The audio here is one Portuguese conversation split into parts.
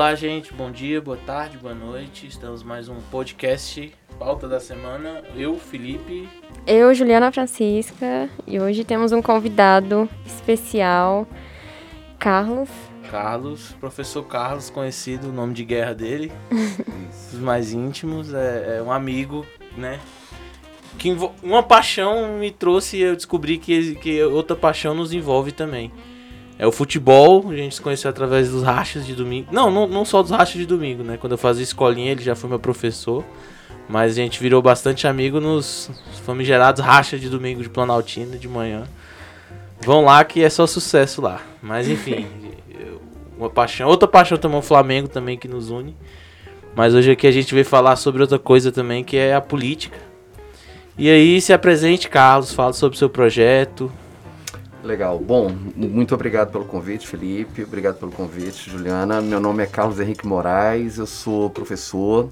Olá, gente. Bom dia, boa tarde, boa noite. Estamos mais um podcast pauta da semana. Eu, Felipe. Eu, Juliana Francisca. E hoje temos um convidado especial, Carlos. Carlos, professor Carlos, conhecido, o nome de guerra dele. Os mais íntimos. É, é um amigo, né? Que uma paixão me trouxe e eu descobri que, que outra paixão nos envolve também. É o futebol, a gente se conheceu através dos rachas de domingo. Não, não, não só dos rachas de domingo, né? Quando eu fazia escolinha, ele já foi meu professor. Mas a gente virou bastante amigo nos famigerados rachas de domingo de Planaltina de manhã. Vão lá que é só sucesso lá. Mas enfim, uma paixão. Outra paixão também o Flamengo também que nos une. Mas hoje aqui a gente veio falar sobre outra coisa também, que é a política. E aí se apresente, Carlos, fala sobre o seu projeto, Legal. Bom, muito obrigado pelo convite, Felipe. Obrigado pelo convite, Juliana. Meu nome é Carlos Henrique Moraes, eu sou professor.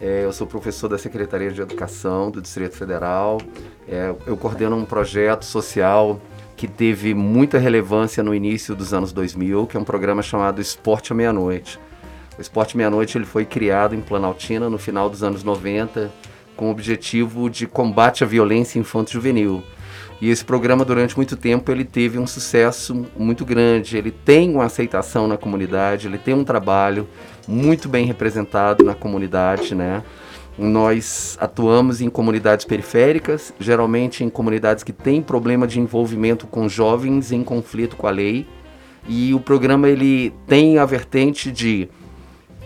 É, eu sou professor da Secretaria de Educação do Distrito Federal. É, eu coordeno um projeto social que teve muita relevância no início dos anos 2000, que é um programa chamado Esporte à Meia-Noite. O Esporte à Meia-Noite ele foi criado em Planaltina no final dos anos 90 com o objetivo de combate à violência infanto-juvenil. E esse programa, durante muito tempo, ele teve um sucesso muito grande. Ele tem uma aceitação na comunidade, ele tem um trabalho muito bem representado na comunidade, né? Nós atuamos em comunidades periféricas, geralmente em comunidades que têm problema de envolvimento com jovens em conflito com a lei. E o programa ele tem a vertente de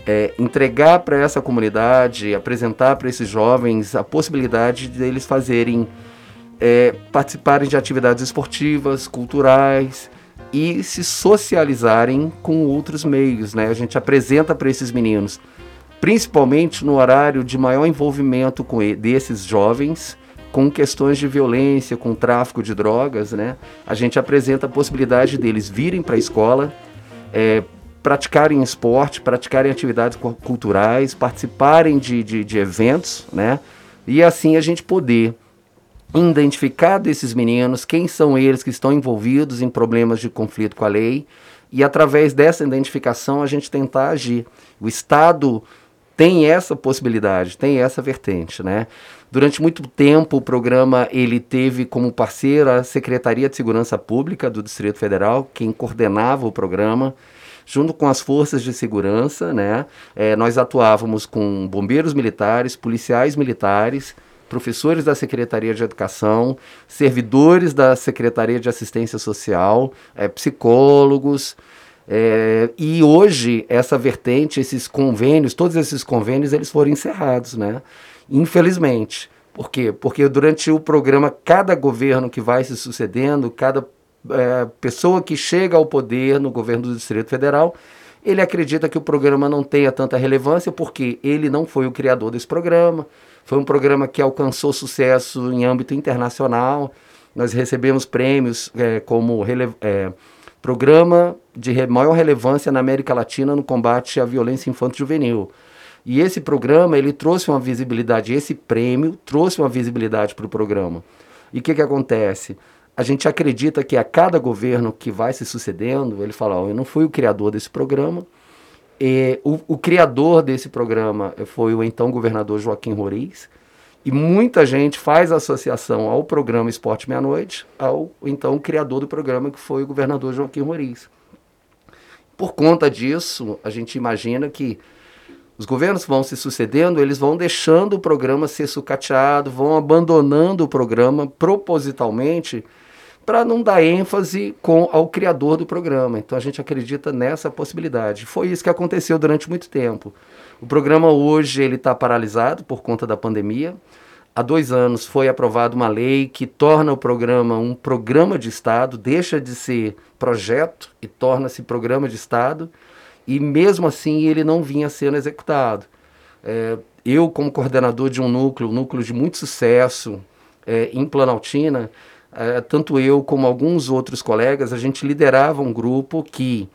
é, entregar para essa comunidade, apresentar para esses jovens a possibilidade de eles fazerem é, participarem de atividades esportivas, culturais e se socializarem com outros meios. Né? A gente apresenta para esses meninos, principalmente no horário de maior envolvimento com desses jovens, com questões de violência, com tráfico de drogas, né? A gente apresenta a possibilidade deles virem para a escola, é, praticarem esporte, praticarem atividades culturais, participarem de, de, de eventos, né? E assim a gente poder identificar desses meninos, quem são eles que estão envolvidos em problemas de conflito com a lei, e através dessa identificação a gente tentar agir. O Estado tem essa possibilidade, tem essa vertente, né? Durante muito tempo o programa ele teve como parceira a Secretaria de Segurança Pública do Distrito Federal, quem coordenava o programa, junto com as forças de segurança, né? É, nós atuávamos com bombeiros militares, policiais militares, professores da Secretaria de Educação, servidores da Secretaria de Assistência Social, é, psicólogos. É, e hoje essa vertente, esses convênios, todos esses convênios, eles foram encerrados, né? Infelizmente. Por quê? Porque durante o programa, cada governo que vai se sucedendo, cada é, pessoa que chega ao poder no governo do Distrito Federal, ele acredita que o programa não tenha tanta relevância porque ele não foi o criador desse programa. Foi um programa que alcançou sucesso em âmbito internacional. Nós recebemos prêmios é, como é, programa de maior relevância na América Latina no combate à violência infanto-juvenil. E esse programa ele trouxe uma visibilidade, esse prêmio trouxe uma visibilidade para o programa. E o que, que acontece? A gente acredita que a cada governo que vai se sucedendo, ele fala: oh, eu não fui o criador desse programa, e o, o, criador desse programa foi o então governador Joaquim Roriz. E muita gente faz associação ao programa Esporte Meia-Noite, ao então criador do programa, que foi o governador Joaquim Roriz. Por conta disso, a gente imagina que os governos vão se sucedendo, eles vão deixando o programa ser sucateado, vão abandonando o programa propositalmente para não dar ênfase com ao criador do programa. Então a gente acredita nessa possibilidade. Foi isso que aconteceu durante muito tempo. O programa hoje ele está paralisado por conta da pandemia. Há dois anos foi aprovada uma lei que torna o programa um programa de Estado, deixa de ser projeto e torna-se programa de Estado, e mesmo assim ele não vinha sendo executado. É, eu, como coordenador de um núcleo, um núcleo de muito sucesso é, em Planaltina, é, tanto eu como alguns outros colegas, a gente liderava um grupo que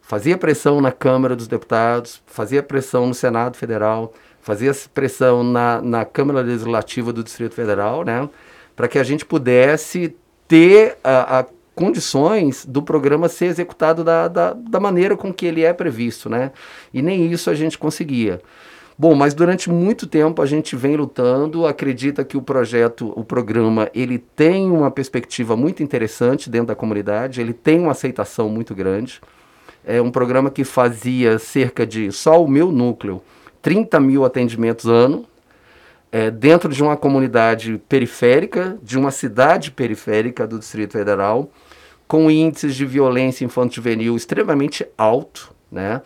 fazia pressão na Câmara dos Deputados, fazia pressão no Senado Federal, fazia pressão na, na Câmara Legislativa do Distrito Federal, né, para que a gente pudesse ter a, a condições do programa ser executado da, da, da maneira com que ele é previsto, né? E nem isso a gente conseguia. Bom, mas durante muito tempo a gente vem lutando, acredita que o projeto, o programa, ele tem uma perspectiva muito interessante dentro da comunidade, ele tem uma aceitação muito grande. É um programa que fazia cerca de, só o meu núcleo, 30 mil atendimentos ano, é, dentro de uma comunidade periférica, de uma cidade periférica do Distrito Federal, com índices de violência infanto-juvenil extremamente alto, né?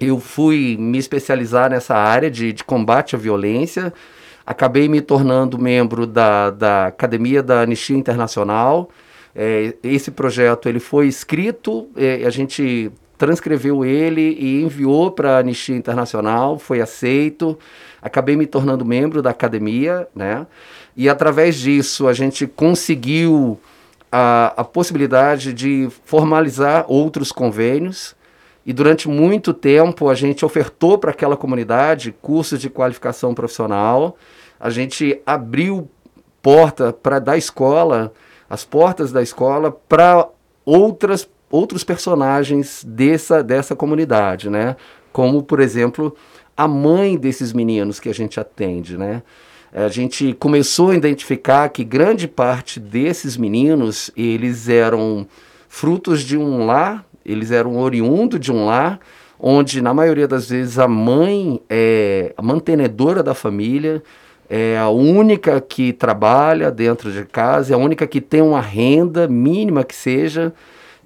Eu fui me especializar nessa área de, de combate à violência. Acabei me tornando membro da, da Academia da Anistia Internacional. É, esse projeto ele foi escrito, é, a gente transcreveu ele e enviou para a Anistia Internacional, foi aceito. Acabei me tornando membro da academia, né? E através disso a gente conseguiu a, a possibilidade de formalizar outros convênios. E durante muito tempo a gente ofertou para aquela comunidade cursos de qualificação profissional. A gente abriu porta para da escola, as portas da escola para outras outros personagens dessa dessa comunidade, né? Como por exemplo a mãe desses meninos que a gente atende, né? A gente começou a identificar que grande parte desses meninos eles eram frutos de um lar eles eram oriundos de um lar onde, na maioria das vezes, a mãe é a mantenedora da família, é a única que trabalha dentro de casa, é a única que tem uma renda mínima que seja,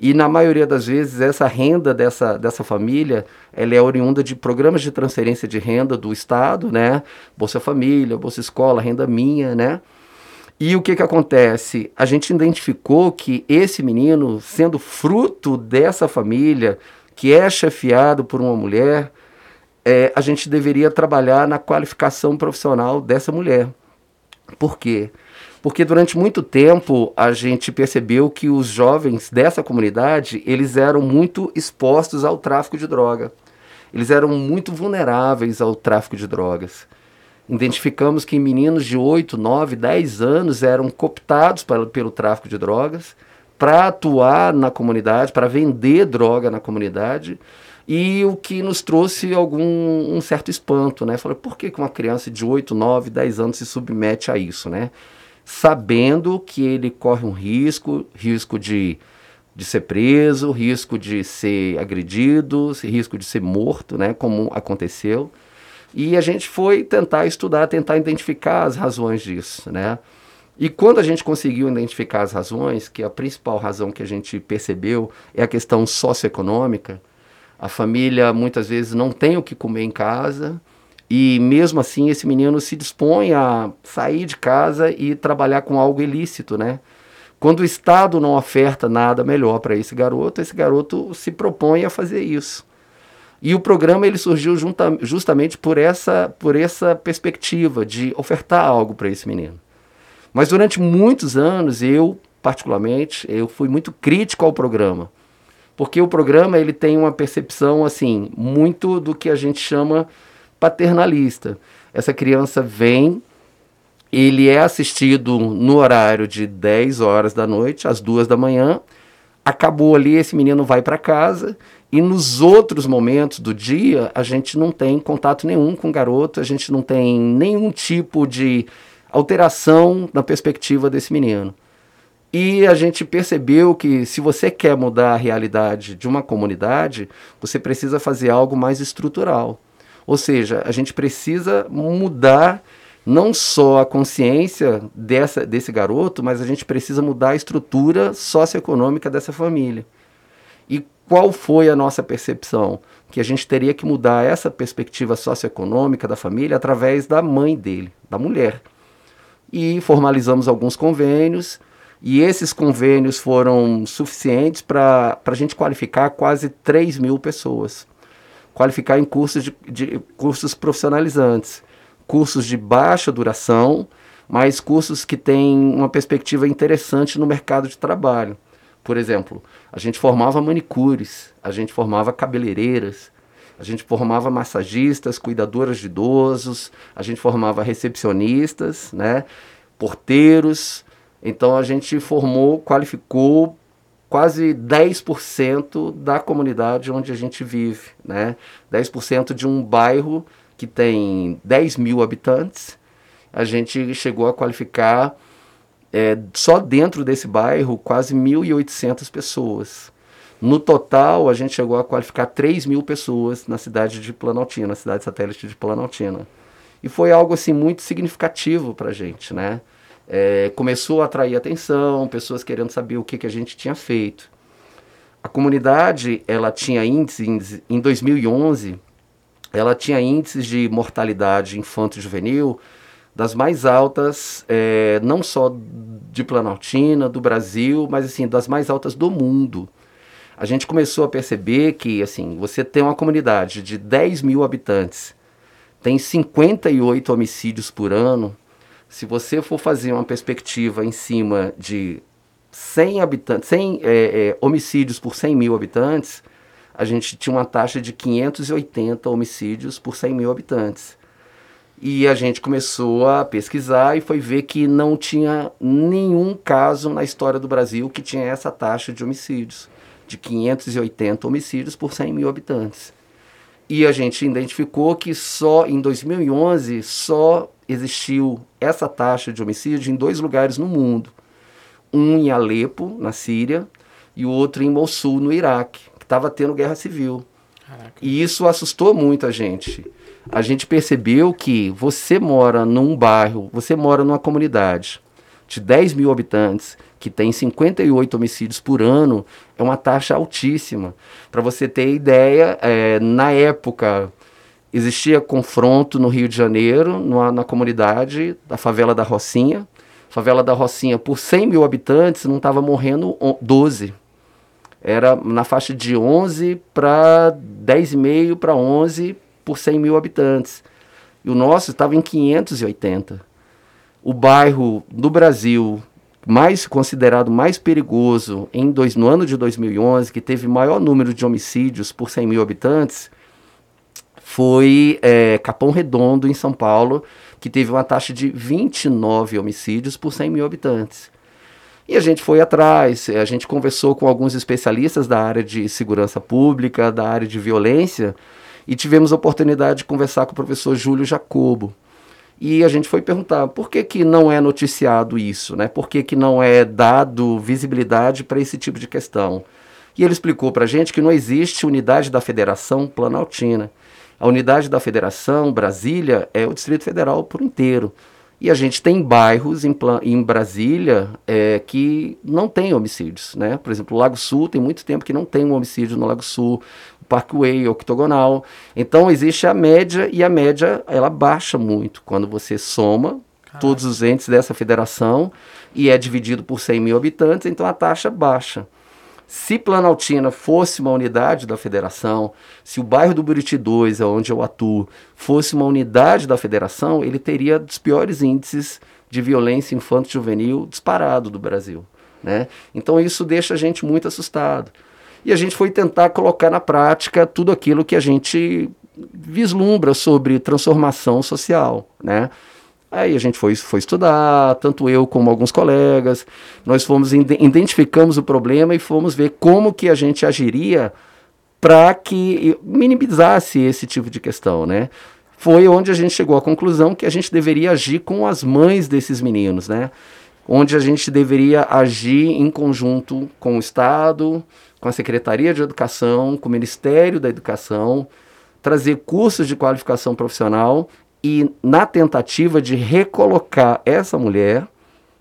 e na maioria das vezes essa renda dessa, dessa família, ela é oriunda de programas de transferência de renda do Estado, né? Bolsa Família, Bolsa Escola, Renda Minha, né? E o que, que acontece? A gente identificou que esse menino, sendo fruto dessa família, que é chefiado por uma mulher, é, a gente deveria trabalhar na qualificação profissional dessa mulher. Por quê? Porque durante muito tempo a gente percebeu que os jovens dessa comunidade, eles eram muito expostos ao tráfico de droga. Eles eram muito vulneráveis ao tráfico de drogas. Identificamos que meninos de 8, 9, 10 anos eram cooptados pelo tráfico de drogas para atuar na comunidade, para vender droga na comunidade. E o que nos trouxe algum um certo espanto, né? Falei, por que uma criança de 8, 9, 10 anos se submete a isso, né? Sabendo que ele corre um risco, risco de, de ser preso, risco de ser agredido, risco de ser morto, né? Como aconteceu. E a gente foi tentar estudar, tentar identificar as razões disso, né? E quando a gente conseguiu identificar as razões, que a principal razão que a gente percebeu é a questão socioeconômica, a família muitas vezes não tem o que comer em casa, e mesmo assim esse menino se dispõe a sair de casa e trabalhar com algo ilícito, né? Quando o Estado não oferta nada melhor para esse garoto, esse garoto se propõe a fazer isso. E o programa ele surgiu junta, justamente por essa, por essa perspectiva de ofertar algo para esse menino. Mas durante muitos anos, eu, particularmente, eu fui muito crítico ao programa. Porque o programa ele tem uma percepção assim, muito do que a gente chama paternalista. Essa criança vem, ele é assistido no horário de 10 horas da noite às 2 da manhã. Acabou ali, esse menino vai para casa e nos outros momentos do dia, a gente não tem contato nenhum com o garoto, a gente não tem nenhum tipo de alteração na perspectiva desse menino. E a gente percebeu que se você quer mudar a realidade de uma comunidade, você precisa fazer algo mais estrutural. Ou seja, a gente precisa mudar não só a consciência dessa, desse garoto, mas a gente precisa mudar a estrutura socioeconômica dessa família. E qual foi a nossa percepção? Que a gente teria que mudar essa perspectiva socioeconômica da família através da mãe dele, da mulher. E formalizamos alguns convênios, e esses convênios foram suficientes para a gente qualificar quase 3 mil pessoas. Qualificar em cursos, de, de, cursos profissionalizantes, cursos de baixa duração, mas cursos que têm uma perspectiva interessante no mercado de trabalho. Por exemplo, a gente formava manicures, a gente formava cabeleireiras, a gente formava massagistas, cuidadoras de idosos, a gente formava recepcionistas, né, porteiros. Então a gente formou, qualificou quase 10% da comunidade onde a gente vive, né? 10% de um bairro que tem 10 mil habitantes, a gente chegou a qualificar é, só dentro desse bairro quase 1.800 pessoas. No total, a gente chegou a qualificar 3 mil pessoas na cidade de Planaltina, na cidade satélite de Planaltina. E foi algo assim muito significativo para a gente, né? É, começou a atrair atenção, pessoas querendo saber o que, que a gente tinha feito. A comunidade, ela tinha índices, em 2011, ela tinha índices de mortalidade infanto-juvenil das mais altas, é, não só de Planaltina, do Brasil, mas assim, das mais altas do mundo. A gente começou a perceber que, assim, você tem uma comunidade de 10 mil habitantes, tem 58 homicídios por ano, se você for fazer uma perspectiva em cima de 100 habitantes, 100 é, é, homicídios por 100 mil habitantes, a gente tinha uma taxa de 580 homicídios por 100 mil habitantes. E a gente começou a pesquisar e foi ver que não tinha nenhum caso na história do Brasil que tinha essa taxa de homicídios, de 580 homicídios por 100 mil habitantes. E a gente identificou que só em 2011 só existiu essa taxa de homicídio em dois lugares no mundo. Um em Alepo, na Síria, e o outro em Mossul, no Iraque, que estava tendo guerra civil. Caraca. E isso assustou muito a gente. A gente percebeu que você mora num bairro, você mora numa comunidade de 10 mil habitantes, que tem 58 homicídios por ano, é uma taxa altíssima. Para você ter ideia, é, na época existia confronto no Rio de Janeiro, numa, na comunidade da favela da Rocinha. Favela da Rocinha, por 100 mil habitantes, não estava morrendo 12. Era na faixa de 11 para 10,5 para 11 por 100 mil habitantes. E o nosso estava em 580. O bairro do Brasil mais considerado mais perigoso em dois, no ano de 2011, que teve maior número de homicídios por 100 mil habitantes, foi é, Capão Redondo, em São Paulo, que teve uma taxa de 29 homicídios por 100 mil habitantes. E a gente foi atrás, a gente conversou com alguns especialistas da área de segurança pública, da área de violência, e tivemos a oportunidade de conversar com o professor Júlio Jacobo. E a gente foi perguntar por que, que não é noticiado isso, né? por que, que não é dado visibilidade para esse tipo de questão. E ele explicou para a gente que não existe unidade da Federação Planaltina. A unidade da federação, Brasília, é o Distrito Federal por inteiro. E a gente tem bairros em, em Brasília é, que não tem homicídios, né? Por exemplo, o Lago Sul tem muito tempo que não tem um homicídio no Lago Sul, o Parkway, Octogonal. Então existe a média e a média ela baixa muito quando você soma todos os entes dessa federação e é dividido por 100 mil habitantes, então a taxa baixa. Se Planaltina fosse uma unidade da federação, se o bairro do Buriti 2, onde eu atuo, fosse uma unidade da federação, ele teria dos piores índices de violência infanto-juvenil disparado do Brasil. Né? Então isso deixa a gente muito assustado. E a gente foi tentar colocar na prática tudo aquilo que a gente vislumbra sobre transformação social. Né? Aí a gente foi, foi estudar, tanto eu como alguns colegas, nós fomos identificamos o problema e fomos ver como que a gente agiria para que minimizasse esse tipo de questão, né? Foi onde a gente chegou à conclusão que a gente deveria agir com as mães desses meninos, né? Onde a gente deveria agir em conjunto com o Estado, com a Secretaria de Educação, com o Ministério da Educação, trazer cursos de qualificação profissional e na tentativa de recolocar essa mulher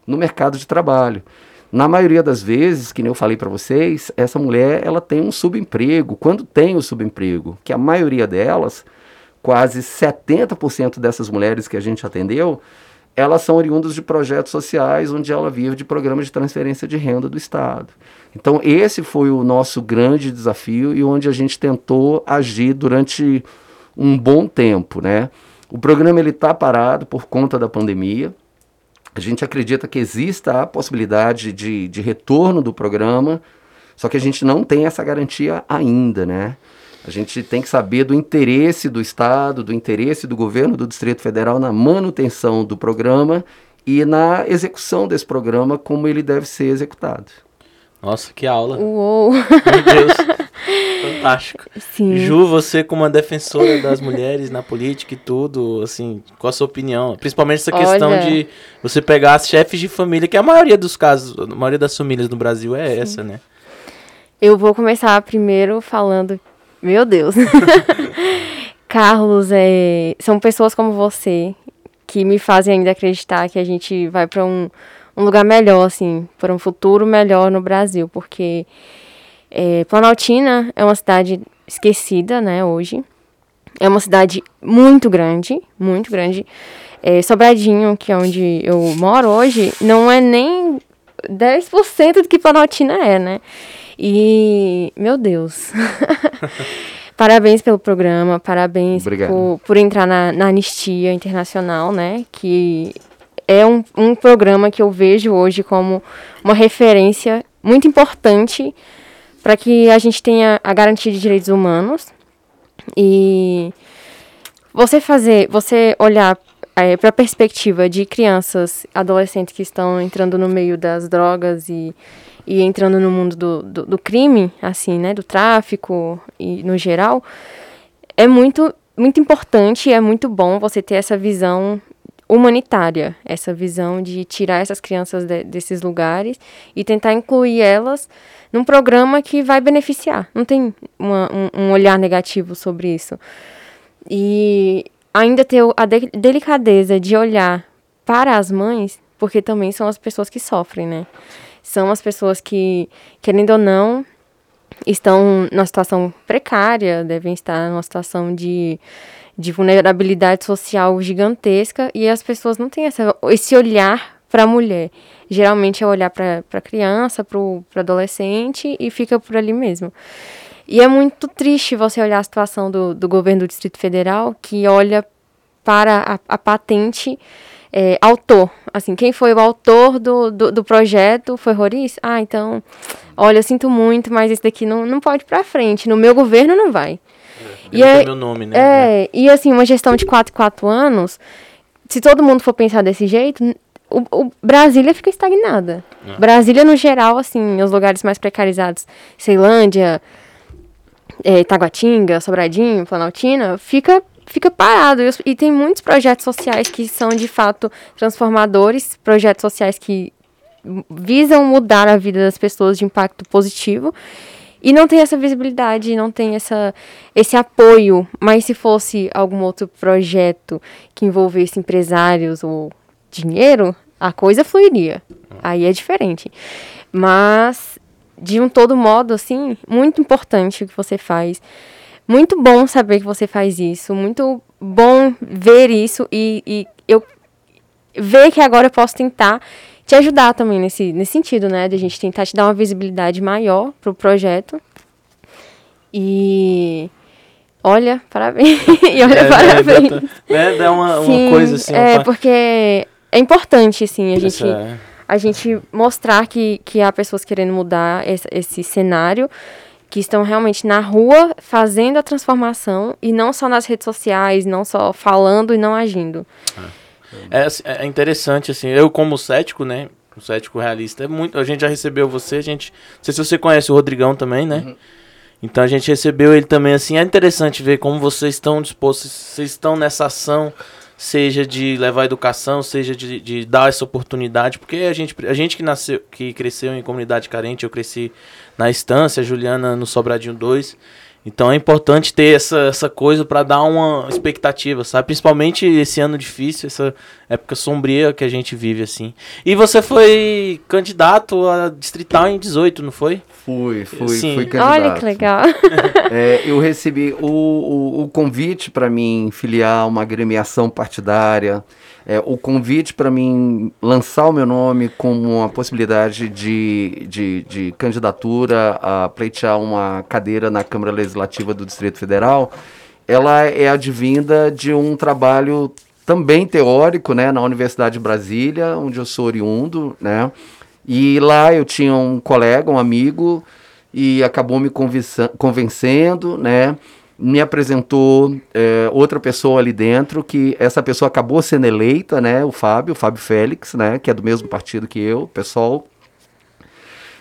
no mercado de trabalho. Na maioria das vezes, que nem eu falei para vocês, essa mulher ela tem um subemprego. Quando tem o subemprego, que a maioria delas, quase 70% dessas mulheres que a gente atendeu, elas são oriundas de projetos sociais onde ela vive de programas de transferência de renda do Estado. Então esse foi o nosso grande desafio e onde a gente tentou agir durante um bom tempo, né? O programa ele está parado por conta da pandemia. A gente acredita que exista a possibilidade de, de retorno do programa, só que a gente não tem essa garantia ainda, né? A gente tem que saber do interesse do Estado, do interesse do governo do Distrito Federal na manutenção do programa e na execução desse programa, como ele deve ser executado. Nossa, que aula. Uou! Meu Deus. Fantástico. Sim. Ju, você como uma defensora das mulheres na política e tudo, assim, qual a sua opinião? Principalmente essa questão Olha. de você pegar as chefes de família, que a maioria dos casos, a maioria das famílias no Brasil é essa, né? Eu vou começar primeiro falando. Meu Deus! Carlos, é, são pessoas como você que me fazem ainda acreditar que a gente vai para um, um lugar melhor, assim, para um futuro melhor no Brasil, porque é, Planaltina é uma cidade esquecida, né, hoje. É uma cidade muito grande, muito grande. É, Sobradinho, que é onde eu moro hoje, não é nem 10% do que Planaltina é, né? E, meu Deus. parabéns pelo programa, parabéns por, por entrar na, na Anistia Internacional, né? Que é um, um programa que eu vejo hoje como uma referência muito importante para que a gente tenha a garantia de direitos humanos. E você fazer, você olhar para a perspectiva de crianças, adolescentes que estão entrando no meio das drogas e, e entrando no mundo do, do, do crime, assim, né, do tráfico e no geral, é muito, muito importante, é muito bom você ter essa visão humanitária, essa visão de tirar essas crianças de- desses lugares e tentar incluir elas num programa que vai beneficiar. Não tem uma- um, um olhar negativo sobre isso. E ainda ter a de- delicadeza de olhar para as mães, porque também são as pessoas que sofrem, né? São as pessoas que, querendo ou não, estão numa situação precária, devem estar numa situação de, de vulnerabilidade social gigantesca e as pessoas não têm essa, esse olhar para a mulher. Geralmente é olhar para a criança, para o adolescente e fica por ali mesmo. E é muito triste você olhar a situação do, do governo do Distrito Federal, que olha para a, a patente é, autor. Assim, quem foi o autor do, do, do projeto foi Roriz? Ah, então, olha, eu sinto muito, mas esse daqui não, não pode ir pra frente. No meu governo não vai. E é- meu nome, né? É, e assim, uma gestão de 4 4 anos, se todo mundo for pensar desse jeito, o, o Brasília fica estagnada. É. Brasília, no geral, assim, os lugares mais precarizados, Ceilândia, é, Taguatinga, Sobradinho, Planaltina, fica, fica parado. E, e tem muitos projetos sociais que são, de fato, transformadores, projetos sociais que visam mudar a vida das pessoas de impacto positivo. E não tem essa visibilidade, não tem essa, esse apoio. Mas se fosse algum outro projeto que envolvesse empresários ou dinheiro, a coisa fluiria. Aí é diferente. Mas, de um todo modo, assim, muito importante o que você faz. Muito bom saber que você faz isso. Muito bom ver isso e, e eu ver que agora eu posso tentar te ajudar também nesse, nesse sentido, né? De a gente tentar te dar uma visibilidade maior pro projeto. E olha, parabéns. e olha, É, parabéns. né, né, dá uma, uma Sim, coisa assim. É, uma porque é importante, assim, a gente, essa- a gente mostrar que, que há pessoas querendo mudar esse, esse cenário, que estão realmente na rua fazendo a transformação e não só nas redes sociais, não só falando e não agindo. É, assim, é interessante, assim, eu como cético, né? O cético realista é muito. A gente já recebeu você, a gente. Não sei se você conhece o Rodrigão também, né? Então a gente recebeu ele também, assim. É interessante ver como vocês estão dispostos, vocês estão nessa ação, seja de levar educação, seja de, de dar essa oportunidade, porque a gente, a gente que nasceu, que cresceu em comunidade carente, eu cresci na estância, a Juliana no Sobradinho 2. Então é importante ter essa, essa coisa para dar uma expectativa, sabe? Principalmente esse ano difícil, essa época sombria que a gente vive, assim. E você foi candidato a distrital em 18, não foi? Fui, fui, Sim. fui candidato. Olha que legal. É, eu recebi o, o, o convite para mim filiar uma agremiação partidária, é, o convite para mim lançar o meu nome como uma possibilidade de, de, de candidatura a pleitear uma cadeira na Câmara Legislativa do Distrito Federal, ela é advinda de um trabalho também teórico, né, na Universidade de Brasília, onde eu sou oriundo, né, e lá eu tinha um colega, um amigo, e acabou me convencendo, né? Me apresentou é, outra pessoa ali dentro, que essa pessoa acabou sendo eleita, né? O Fábio, o Fábio Félix, né? Que é do mesmo partido que eu, pessoal.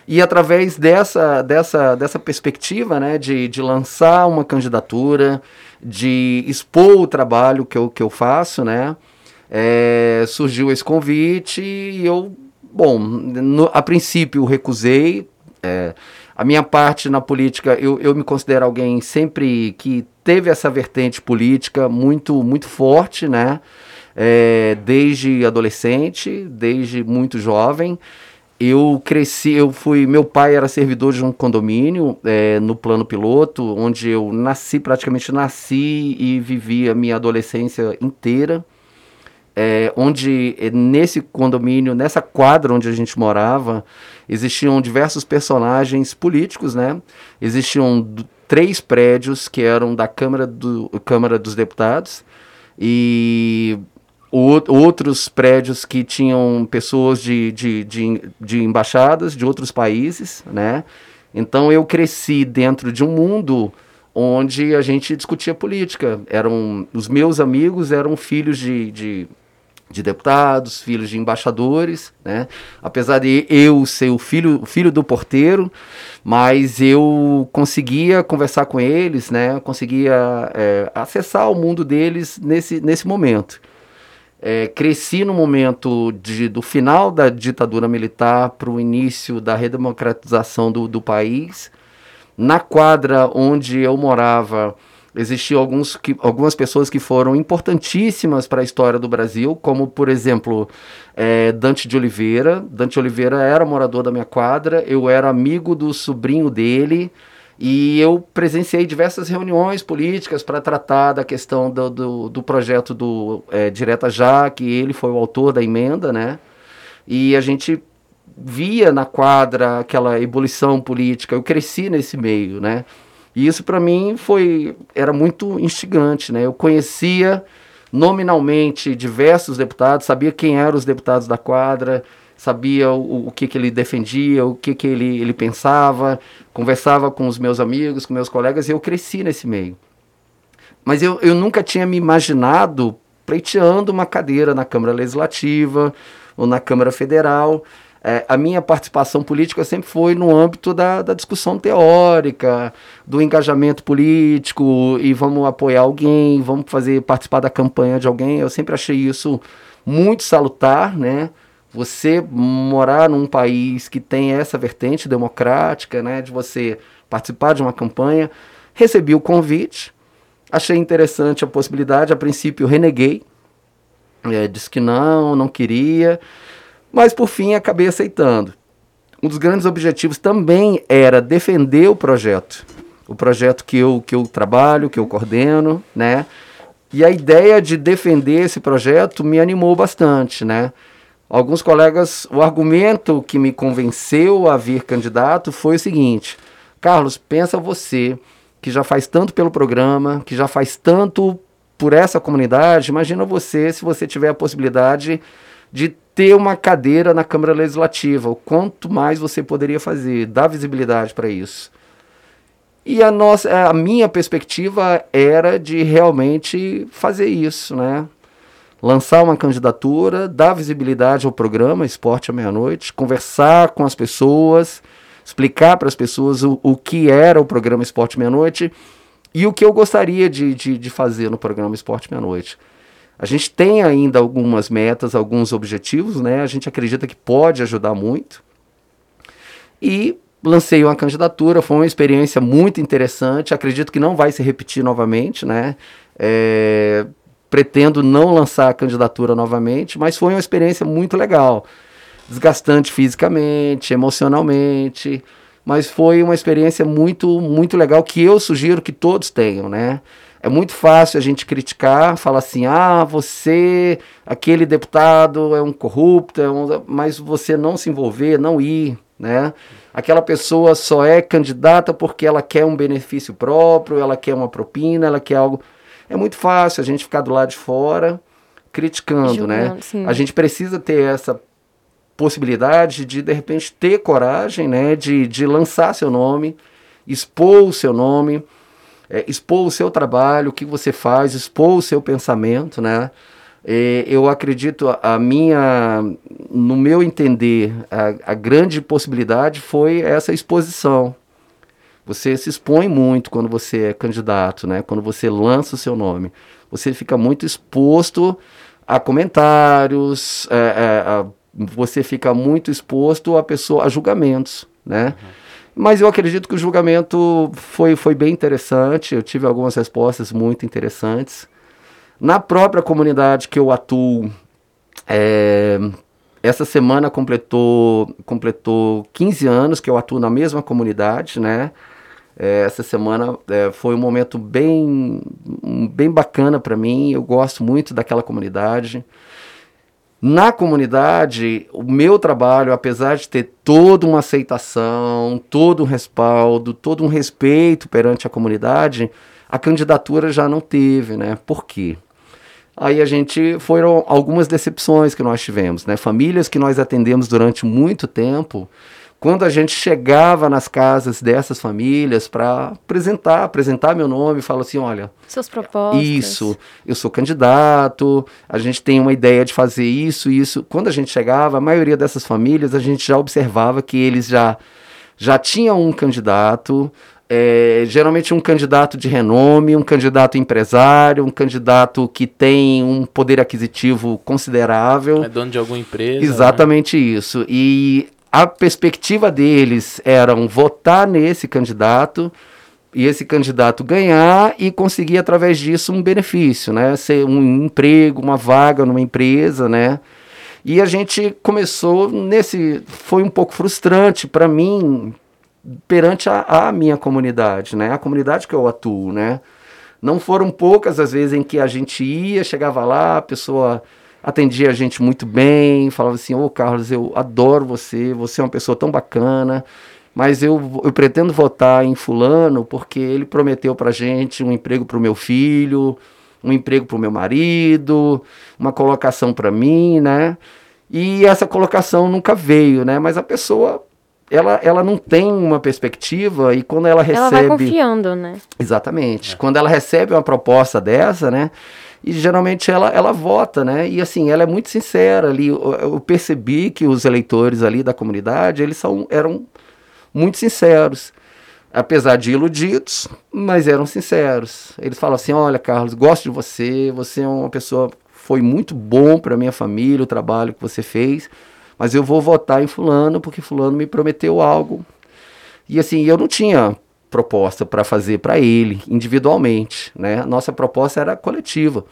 E através dessa, dessa, dessa perspectiva, né, de, de lançar uma candidatura, de expor o trabalho que eu, que eu faço, né, é, surgiu esse convite e eu, bom, no, a princípio recusei. É, a minha parte na política, eu, eu me considero alguém sempre que teve essa vertente política muito, muito forte, né? É, desde adolescente, desde muito jovem. Eu cresci, eu fui. Meu pai era servidor de um condomínio é, no plano piloto, onde eu nasci, praticamente nasci e vivi a minha adolescência inteira é, onde nesse condomínio, nessa quadra onde a gente morava, existiam diversos personagens políticos, né? Existiam três prédios que eram da Câmara, do, Câmara dos Deputados e outros prédios que tinham pessoas de, de, de, de embaixadas de outros países, né? Então eu cresci dentro de um mundo onde a gente discutia política. Eram os meus amigos eram filhos de, de de deputados, filhos de embaixadores, né? Apesar de eu ser o filho, filho do porteiro, mas eu conseguia conversar com eles, né? Conseguia é, acessar o mundo deles nesse, nesse momento. É, cresci no momento de, do final da ditadura militar para o início da redemocratização do, do país. Na quadra onde eu morava, existiam alguns que, algumas pessoas que foram importantíssimas para a história do Brasil, como, por exemplo, é, Dante de Oliveira. Dante Oliveira era morador da minha quadra, eu era amigo do sobrinho dele, e eu presenciei diversas reuniões políticas para tratar da questão do, do, do projeto do é, Direta Já, que ele foi o autor da emenda, né? E a gente via na quadra aquela ebulição política, eu cresci nesse meio, né? E isso para mim foi era muito instigante, né? Eu conhecia nominalmente diversos deputados, sabia quem eram os deputados da quadra, sabia o, o que, que ele defendia, o que, que ele, ele pensava, conversava com os meus amigos, com meus colegas, e eu cresci nesse meio. Mas eu, eu nunca tinha me imaginado pleiteando uma cadeira na Câmara Legislativa ou na Câmara Federal. É, a minha participação política sempre foi no âmbito da, da, discussão teórica, do engajamento político, e vamos apoiar alguém, vamos fazer participar da campanha de alguém. Eu sempre achei isso muito salutar, né? Você morar num país que tem essa vertente democrática, né? De você participar de uma campanha. Recebi o convite, achei interessante a possibilidade, a princípio reneguei, é, disse que não, não queria. Mas por fim acabei aceitando. Um dos grandes objetivos também era defender o projeto, o projeto que eu, que eu trabalho, que eu coordeno, né? E a ideia de defender esse projeto me animou bastante, né? Alguns colegas, o argumento que me convenceu a vir candidato foi o seguinte: Carlos, pensa você que já faz tanto pelo programa, que já faz tanto por essa comunidade, imagina você se você tiver a possibilidade de ter uma cadeira na Câmara Legislativa. O quanto mais você poderia fazer, dar visibilidade para isso. E a, nossa, a minha perspectiva era de realmente fazer isso, né? Lançar uma candidatura, dar visibilidade ao programa Esporte à Meia-Noite, conversar com as pessoas, explicar para as pessoas o, o que era o programa Esporte Meia-Noite e o que eu gostaria de, de, de fazer no programa Esporte Meia-Noite. A gente tem ainda algumas metas, alguns objetivos, né? A gente acredita que pode ajudar muito. E lancei uma candidatura, foi uma experiência muito interessante. Acredito que não vai se repetir novamente, né? É, pretendo não lançar a candidatura novamente, mas foi uma experiência muito legal. Desgastante fisicamente, emocionalmente, mas foi uma experiência muito, muito legal que eu sugiro que todos tenham, né? É muito fácil a gente criticar, falar assim: ah, você, aquele deputado é um corrupto, é um... mas você não se envolver, não ir, né? Aquela pessoa só é candidata porque ela quer um benefício próprio, ela quer uma propina, ela quer algo. É muito fácil a gente ficar do lado de fora criticando, né? Sim. A gente precisa ter essa possibilidade de, de repente, ter coragem, né? De, de lançar seu nome, expor o seu nome é, expor o seu trabalho, o que você faz, expor o seu pensamento, né? É, eu acredito, a minha, no meu entender, a, a grande possibilidade foi essa exposição. Você se expõe muito quando você é candidato, né? Quando você lança o seu nome. Você fica muito exposto a comentários, é, é, a, você fica muito exposto a pessoa a julgamentos, né? Uhum. Mas eu acredito que o julgamento foi, foi bem interessante. Eu tive algumas respostas muito interessantes. Na própria comunidade que eu atuo, é, essa semana completou, completou 15 anos que eu atuo na mesma comunidade, né? É, essa semana é, foi um momento bem, bem bacana para mim. Eu gosto muito daquela comunidade. Na comunidade, o meu trabalho, apesar de ter toda uma aceitação, todo um respaldo, todo um respeito perante a comunidade, a candidatura já não teve, né? Por quê? Aí a gente foram algumas decepções que nós tivemos, né? Famílias que nós atendemos durante muito tempo quando a gente chegava nas casas dessas famílias para apresentar, apresentar meu nome, falo assim, olha, suas propostas. Isso, eu sou candidato, a gente tem uma ideia de fazer isso, isso. Quando a gente chegava, a maioria dessas famílias, a gente já observava que eles já já tinham um candidato, é, geralmente um candidato de renome, um candidato empresário, um candidato que tem um poder aquisitivo considerável. É dono de alguma empresa. Exatamente né? isso. E a perspectiva deles era votar nesse candidato e esse candidato ganhar e conseguir através disso um benefício, né? Ser um emprego, uma vaga numa empresa, né? E a gente começou nesse foi um pouco frustrante para mim perante a, a, minha comunidade, né? A comunidade que eu atuo, né? Não foram poucas as vezes em que a gente ia, chegava lá, a pessoa atendia a gente muito bem, falava assim: Ô oh, Carlos, eu adoro você, você é uma pessoa tão bacana, mas eu, eu pretendo votar em Fulano porque ele prometeu pra gente um emprego pro meu filho, um emprego pro meu marido, uma colocação para mim, né? E essa colocação nunca veio, né? Mas a pessoa ela, ela não tem uma perspectiva e quando ela recebe. Ela vai confiando, né? Exatamente. É. Quando ela recebe uma proposta dessa, né? E geralmente ela, ela vota, né? E assim, ela é muito sincera ali. Eu, eu percebi que os eleitores ali da comunidade, eles são, eram muito sinceros. Apesar de iludidos, mas eram sinceros. Eles falam assim: olha, Carlos, gosto de você, você é uma pessoa. Foi muito bom para minha família o trabalho que você fez, mas eu vou votar em Fulano porque Fulano me prometeu algo. E assim, eu não tinha proposta para fazer para ele individualmente. Né? Nossa proposta era coletiva,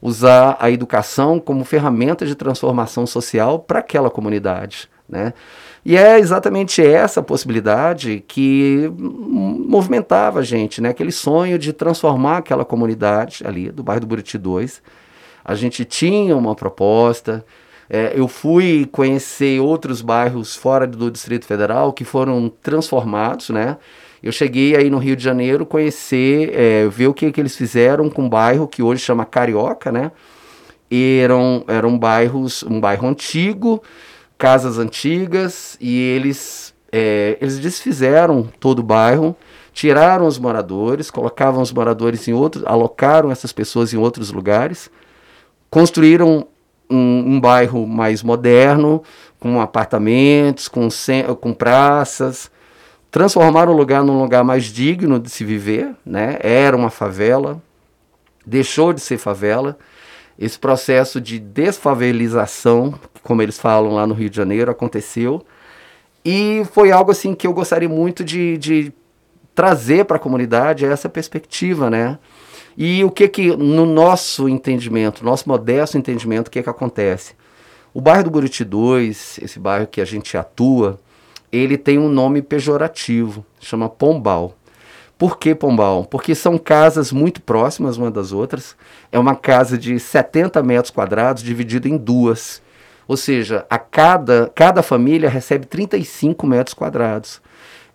usar a educação como ferramenta de transformação social para aquela comunidade. Né? E é exatamente essa possibilidade que movimentava a gente, né? aquele sonho de transformar aquela comunidade ali do bairro do Buriti 2. A gente tinha uma proposta, é, eu fui conhecer outros bairros fora do Distrito Federal que foram transformados, né? Eu cheguei aí no Rio de Janeiro conhecer, é, ver o que, que eles fizeram com um bairro que hoje chama Carioca, né? E eram, eram bairros, um bairro antigo, casas antigas, e eles, é, eles desfizeram todo o bairro, tiraram os moradores, colocavam os moradores em outros, alocaram essas pessoas em outros lugares, construíram um, um bairro mais moderno, com apartamentos, com, com praças, transformar o lugar num lugar mais digno de se viver, né? Era uma favela, deixou de ser favela. Esse processo de desfavelização, como eles falam lá no Rio de Janeiro, aconteceu. E foi algo assim que eu gostaria muito de, de trazer para a comunidade essa perspectiva, né? E o que que, no nosso entendimento, nosso modesto entendimento, o que que acontece? O bairro do Buriti 2, esse bairro que a gente atua, ele tem um nome pejorativo, chama Pombal. Por que Pombal? Porque são casas muito próximas uma das outras. É uma casa de 70 metros quadrados dividida em duas. Ou seja, a cada, cada família recebe 35 metros quadrados.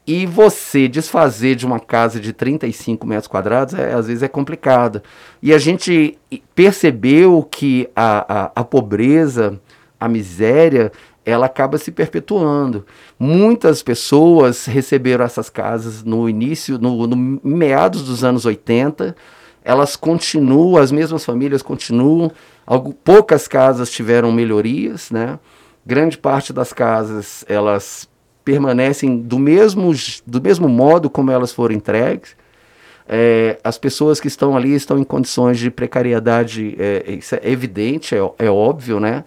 E você desfazer de uma casa de 35 metros quadrados, é, às vezes é complicado. E a gente percebeu que a, a, a pobreza, a miséria, ela acaba se perpetuando. Muitas pessoas receberam essas casas no início, no, no meados dos anos 80, elas continuam, as mesmas famílias continuam, algo, poucas casas tiveram melhorias, né? Grande parte das casas, elas permanecem do mesmo, do mesmo modo como elas foram entregues. É, as pessoas que estão ali estão em condições de precariedade, é, isso é evidente, é, é óbvio, né?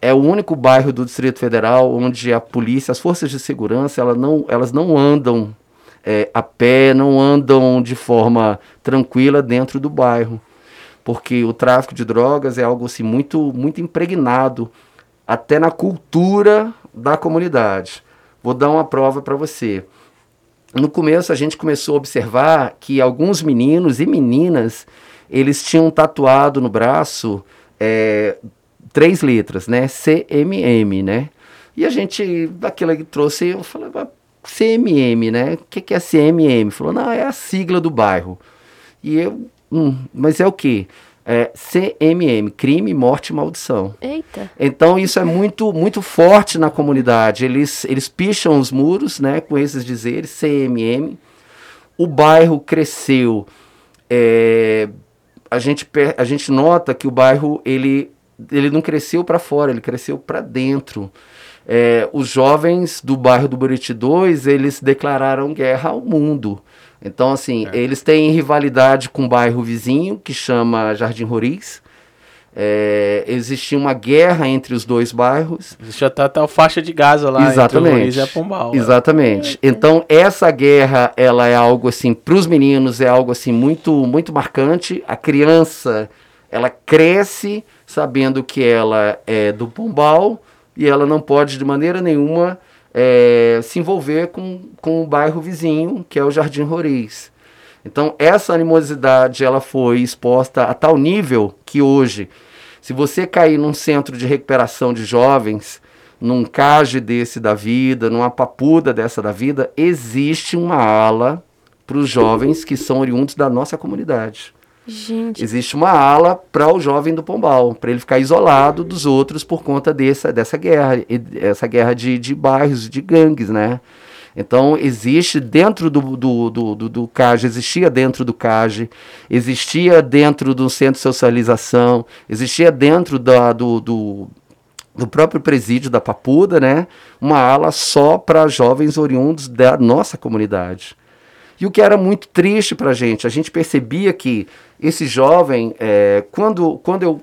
É o único bairro do Distrito Federal onde a polícia, as forças de segurança, elas não, elas não andam é, a pé, não andam de forma tranquila dentro do bairro, porque o tráfico de drogas é algo assim muito, muito impregnado até na cultura da comunidade. Vou dar uma prova para você. No começo a gente começou a observar que alguns meninos e meninas eles tinham tatuado no braço é, três letras, né? CMM, né? E a gente, daquilo que trouxe, eu falava, CMM, né? O que, que é CMM? Falou, não, é a sigla do bairro. E eu, hum, mas é o quê? É CMM, crime, morte e maldição. Eita. Então isso é muito muito forte na comunidade. Eles eles picham os muros, né, com esses dizeres CMM. O bairro cresceu. É, a gente a gente nota que o bairro ele ele não cresceu para fora, ele cresceu para dentro. É, os jovens do bairro do Buriti 2, eles declararam guerra ao mundo. Então, assim, é. eles têm rivalidade com o bairro vizinho, que chama Jardim Roriz. É, existia uma guerra entre os dois bairros. Existe até, até a faixa de Gaza lá Exatamente. entre o Roriz e a Pombal. Exatamente. É. Então, essa guerra, ela é algo, assim, para os meninos, é algo, assim, muito, muito marcante. A criança, ela cresce sabendo que ela é do Pombal e ela não pode, de maneira nenhuma, é, se envolver com, com o bairro vizinho, que é o Jardim Roriz. Então, essa animosidade ela foi exposta a tal nível que hoje, se você cair num centro de recuperação de jovens, num cage desse da vida, numa papuda dessa da vida, existe uma ala para os jovens que são oriundos da nossa comunidade. Gente. Existe uma ala para o jovem do Pombal, para ele ficar isolado dos outros por conta dessa, dessa guerra, essa guerra de, de bairros, de gangues, né? Então, existe dentro do, do, do, do, do CAGE, existia dentro do CAGE, existia dentro do centro de socialização, existia dentro da, do, do, do próprio presídio da Papuda, né? Uma ala só para jovens oriundos da nossa comunidade. E o que era muito triste para a gente, a gente percebia que esse jovem, é, quando, quando eu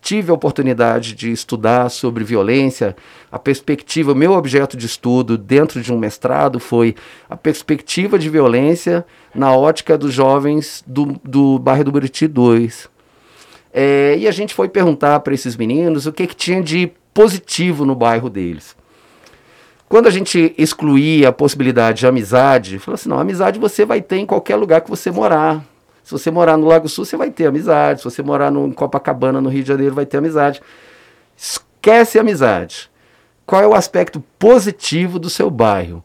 tive a oportunidade de estudar sobre violência, a perspectiva, meu objeto de estudo dentro de um mestrado foi a perspectiva de violência na ótica dos jovens do, do bairro do Buriti 2. É, e a gente foi perguntar para esses meninos o que, que tinha de positivo no bairro deles. Quando a gente excluía a possibilidade de amizade, falou assim: não, amizade você vai ter em qualquer lugar que você morar. Se você morar no Lago Sul, você vai ter amizade. Se você morar no, em Copacabana, no Rio de Janeiro, vai ter amizade. Esquece a amizade. Qual é o aspecto positivo do seu bairro?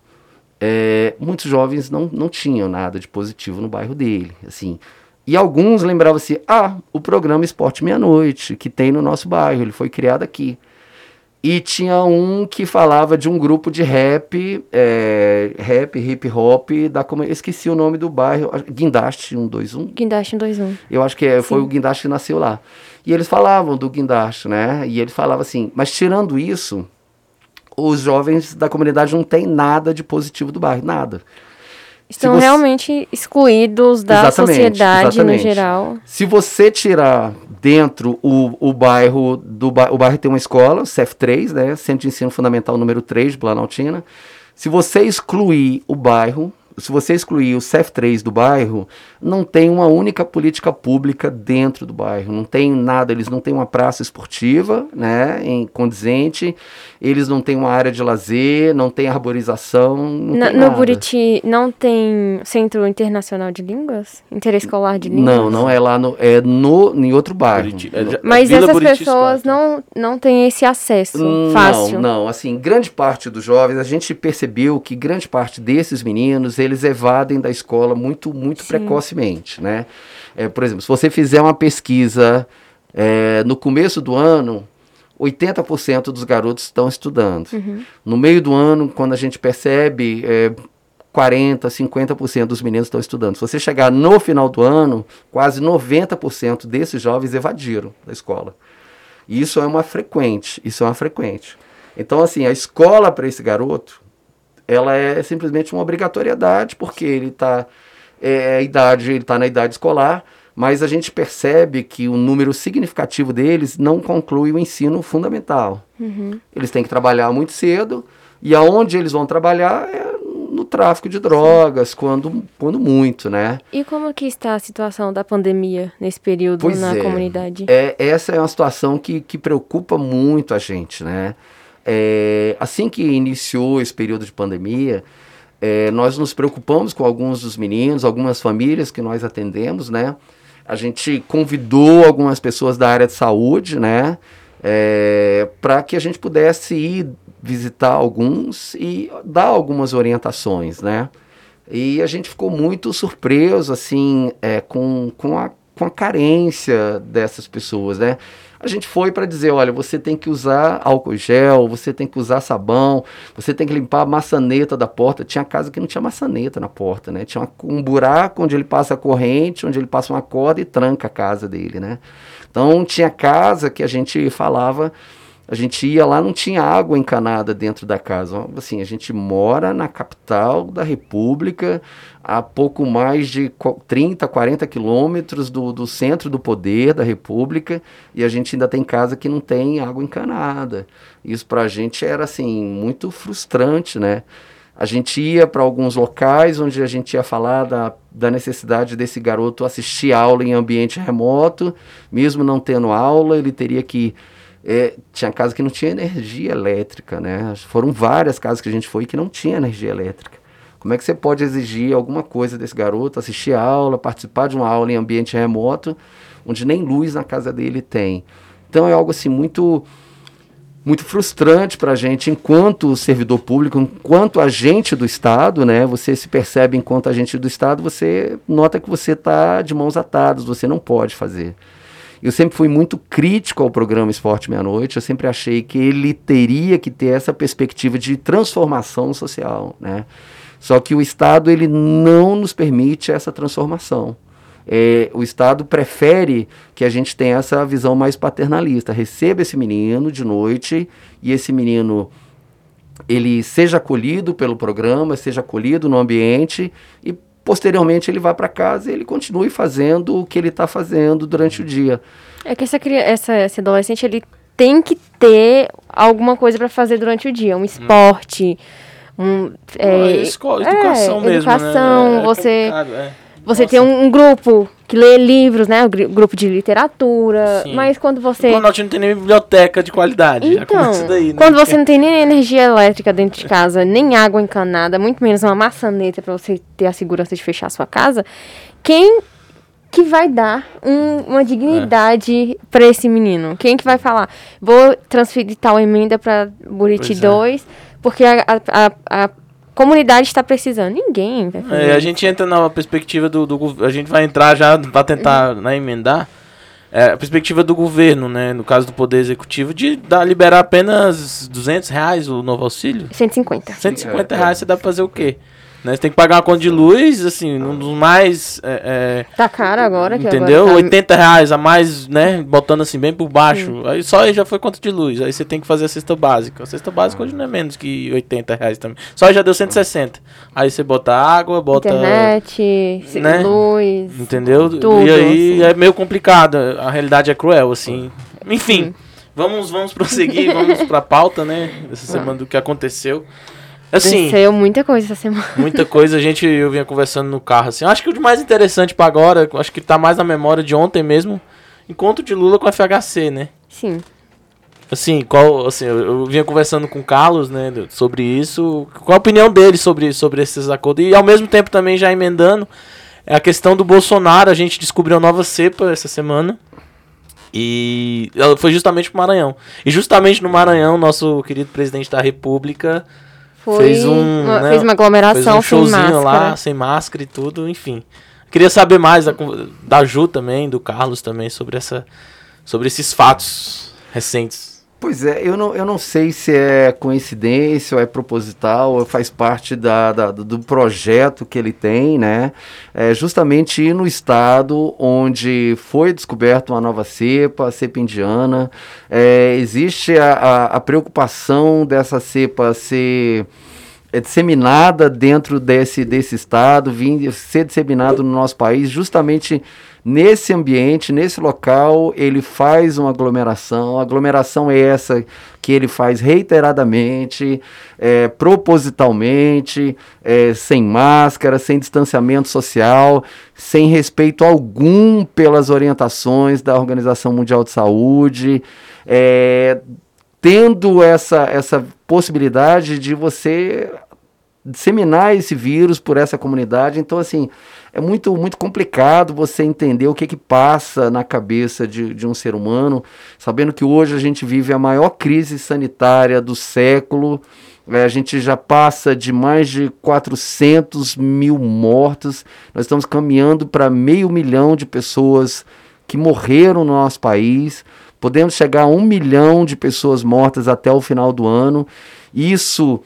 É, muitos jovens não, não tinham nada de positivo no bairro dele. assim E alguns lembravam assim: ah, o programa Esporte Meia-Noite, que tem no nosso bairro, ele foi criado aqui. E tinha um que falava de um grupo de rap, é, rap, hip hop, da como esqueci o nome do bairro, Guindaste 121. Guindaste 121. Eu acho que é, foi o Guindaste que nasceu lá. E eles falavam do Guindaste, né? E ele falava assim, mas tirando isso, os jovens da comunidade não tem nada de positivo do bairro, nada. Estão você... realmente excluídos da exatamente, sociedade exatamente. no geral. Se você tirar dentro o, o bairro do o bairro tem uma escola, CEF3, né, Centro de Ensino Fundamental número 3 de Planaltina. Se você excluir o bairro, se você excluir o CEF3 do bairro, não tem uma única política pública dentro do bairro, não tem nada, eles não têm uma praça esportiva, né, em condizente, eles não têm uma área de lazer, não tem arborização, não no, tem no Buriti não tem Centro Internacional de Línguas? Interescolar de Línguas? Não, não é lá no, é no, em outro bairro. Buriti, é, Mas Vila essas Buriti pessoas não, não têm esse acesso não, fácil? Não, assim, grande parte dos jovens, a gente percebeu que grande parte desses meninos, eles evadem da escola muito, muito Sim. precocemente, né? É, por exemplo, se você fizer uma pesquisa é, no começo do ano, 80% dos garotos estão estudando. Uhum. No meio do ano, quando a gente percebe, é, 40, 50% dos meninos estão estudando. Se você chegar no final do ano, quase 90% desses jovens evadiram da escola. E isso é uma frequente, isso é uma frequente. Então, assim, a escola para esse garoto, ela é simplesmente uma obrigatoriedade, porque ele está é, a idade, ele está na idade escolar, mas a gente percebe que o número significativo deles não conclui o ensino fundamental. Uhum. Eles têm que trabalhar muito cedo, e aonde eles vão trabalhar é no tráfico de drogas, quando, quando muito, né? E como que está a situação da pandemia nesse período pois na é. comunidade? É, essa é uma situação que, que preocupa muito a gente, né? É, assim que iniciou esse período de pandemia, é, nós nos preocupamos com alguns dos meninos, algumas famílias que nós atendemos, né? A gente convidou algumas pessoas da área de saúde, né? É, para que a gente pudesse ir visitar alguns e dar algumas orientações, né? E a gente ficou muito surpreso, assim, é, com, com, a, com a carência dessas pessoas, né? A gente foi para dizer, olha, você tem que usar álcool gel, você tem que usar sabão, você tem que limpar a maçaneta da porta. Tinha casa que não tinha maçaneta na porta, né? Tinha um buraco onde ele passa a corrente, onde ele passa uma corda e tranca a casa dele, né? Então tinha casa que a gente falava a gente ia lá, não tinha água encanada dentro da casa. Assim, a gente mora na capital da República, a pouco mais de 30, 40 quilômetros do, do centro do poder da República, e a gente ainda tem casa que não tem água encanada. Isso para a gente era, assim, muito frustrante, né? A gente ia para alguns locais onde a gente ia falar da, da necessidade desse garoto assistir aula em ambiente remoto, mesmo não tendo aula, ele teria que é, tinha casa que não tinha energia elétrica, né? Foram várias casas que a gente foi que não tinha energia elétrica. Como é que você pode exigir alguma coisa desse garoto, assistir a aula, participar de uma aula em ambiente remoto, onde nem luz na casa dele tem? Então é algo assim muito muito frustrante para a gente enquanto servidor público, enquanto agente do Estado, né? Você se percebe enquanto agente do Estado, você nota que você está de mãos atadas, você não pode fazer. Eu sempre fui muito crítico ao programa Esporte Meia Noite, eu sempre achei que ele teria que ter essa perspectiva de transformação social, né? Só que o Estado ele não nos permite essa transformação. É, o Estado prefere que a gente tenha essa visão mais paternalista. Receba esse menino de noite e esse menino ele seja acolhido pelo programa, seja acolhido no ambiente e posteriormente ele vai para casa e ele continue fazendo o que ele está fazendo durante o dia. É que essa, essa, esse adolescente ele tem que ter alguma coisa para fazer durante o dia, um hum. esporte, um é, escola, educação é, mesmo, educação, né? É você Você tem um, um, grupo que lê livros, né? O grupo de literatura. Sim. Mas quando você. Quando não tem nem biblioteca de qualidade. Então, daí, né? quando você não tem nem energia elétrica dentro de casa, nem água encanada, muito menos uma maçaneta para você ter a segurança de fechar a sua casa, quem que vai dar um, uma dignidade é. para esse menino? Quem que vai falar? Vou transferir tal emenda para Buriti 2, é. porque a, a, a comunidade está precisando. Ninguém vai fazer. É, a gente entra na perspectiva do, do A gente vai entrar já para tentar uhum. né, emendar. É, a perspectiva do governo, né? No caso do Poder Executivo, de dar, liberar apenas 200 reais o novo auxílio. 150. 150 é, reais, você dá pra fazer o quê? Né? Você tem que pagar uma conta de luz, assim, um dos mais. É, é, tá caro agora, Entendeu? Agora tá... 80 reais a mais, né? Botando assim bem por baixo. Hum. Aí só aí já foi conta de luz. Aí você tem que fazer a cesta básica. A cesta básica hoje não é menos que 80 reais também. Só aí já deu 160. Aí você bota água, bota. Internet, né? luz. Entendeu? Tudo, e aí assim. é meio complicado. A realidade é cruel, assim. Enfim. Hum. Vamos, vamos prosseguir, vamos pra pauta, né? Essa semana do que aconteceu. Assim, muita coisa essa semana. Muita coisa, a gente, eu vinha conversando no carro, assim. Acho que o de mais interessante para agora, acho que tá mais na memória de ontem mesmo, encontro de Lula com FHC, né? Sim. Assim, qual, assim, eu, eu vinha conversando com o Carlos, né, sobre isso, qual a opinião dele sobre, sobre esses acordos, e ao mesmo tempo também já emendando, é a questão do Bolsonaro, a gente descobriu uma nova cepa essa semana, e ela foi justamente pro Maranhão. E justamente no Maranhão, nosso querido presidente da República foi fez um, uma, né, fez uma aglomeração fez um showzinho lá, sem máscara e tudo, enfim. Queria saber mais da, da Ju também, do Carlos também, sobre, essa, sobre esses fatos recentes. Pois é, eu não, eu não sei se é coincidência ou é proposital, ou faz parte da, da do projeto que ele tem, né? É justamente no estado onde foi descoberta uma nova cepa, a cepa indiana. É, existe a, a, a preocupação dessa cepa ser é disseminada dentro desse, desse estado, vir, ser disseminado no nosso país, justamente Nesse ambiente, nesse local, ele faz uma aglomeração. A aglomeração é essa que ele faz reiteradamente, é, propositalmente, é, sem máscara, sem distanciamento social, sem respeito algum pelas orientações da Organização Mundial de Saúde. É, tendo essa, essa possibilidade de você disseminar esse vírus por essa comunidade. Então, assim, é muito, muito complicado você entender o que, que passa na cabeça de, de um ser humano, sabendo que hoje a gente vive a maior crise sanitária do século. É, a gente já passa de mais de 400 mil mortos. Nós estamos caminhando para meio milhão de pessoas que morreram no nosso país. Podemos chegar a um milhão de pessoas mortas até o final do ano. Isso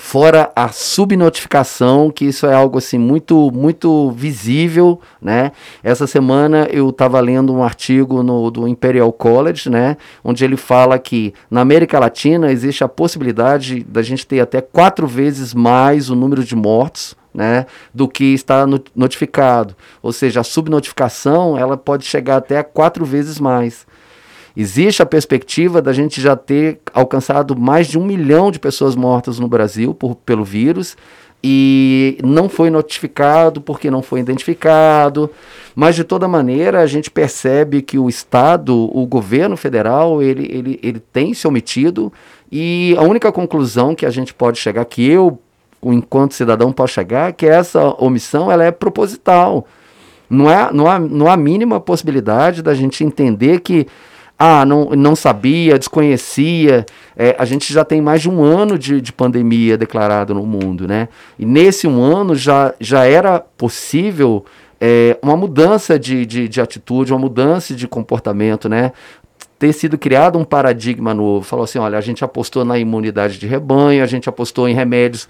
fora a subnotificação, que isso é algo assim muito muito visível, né? Essa semana eu estava lendo um artigo no, do Imperial College, né, onde ele fala que na América Latina existe a possibilidade da gente ter até quatro vezes mais o número de mortos né, do que está notificado. Ou seja, a subnotificação ela pode chegar até quatro vezes mais. Existe a perspectiva da gente já ter alcançado mais de um milhão de pessoas mortas no Brasil por, pelo vírus e não foi notificado porque não foi identificado. Mas de toda maneira a gente percebe que o Estado, o governo federal, ele, ele, ele tem se omitido e a única conclusão que a gente pode chegar, que eu, enquanto cidadão, posso chegar, é que essa omissão ela é proposital. Não, é, não, há, não há mínima possibilidade da gente entender que ah, não, não sabia, desconhecia. É, a gente já tem mais de um ano de, de pandemia declarado no mundo, né? E nesse um ano já, já era possível é, uma mudança de, de, de atitude, uma mudança de comportamento, né? ter sido criado um paradigma novo. Falou assim: olha, a gente apostou na imunidade de rebanho, a gente apostou em remédios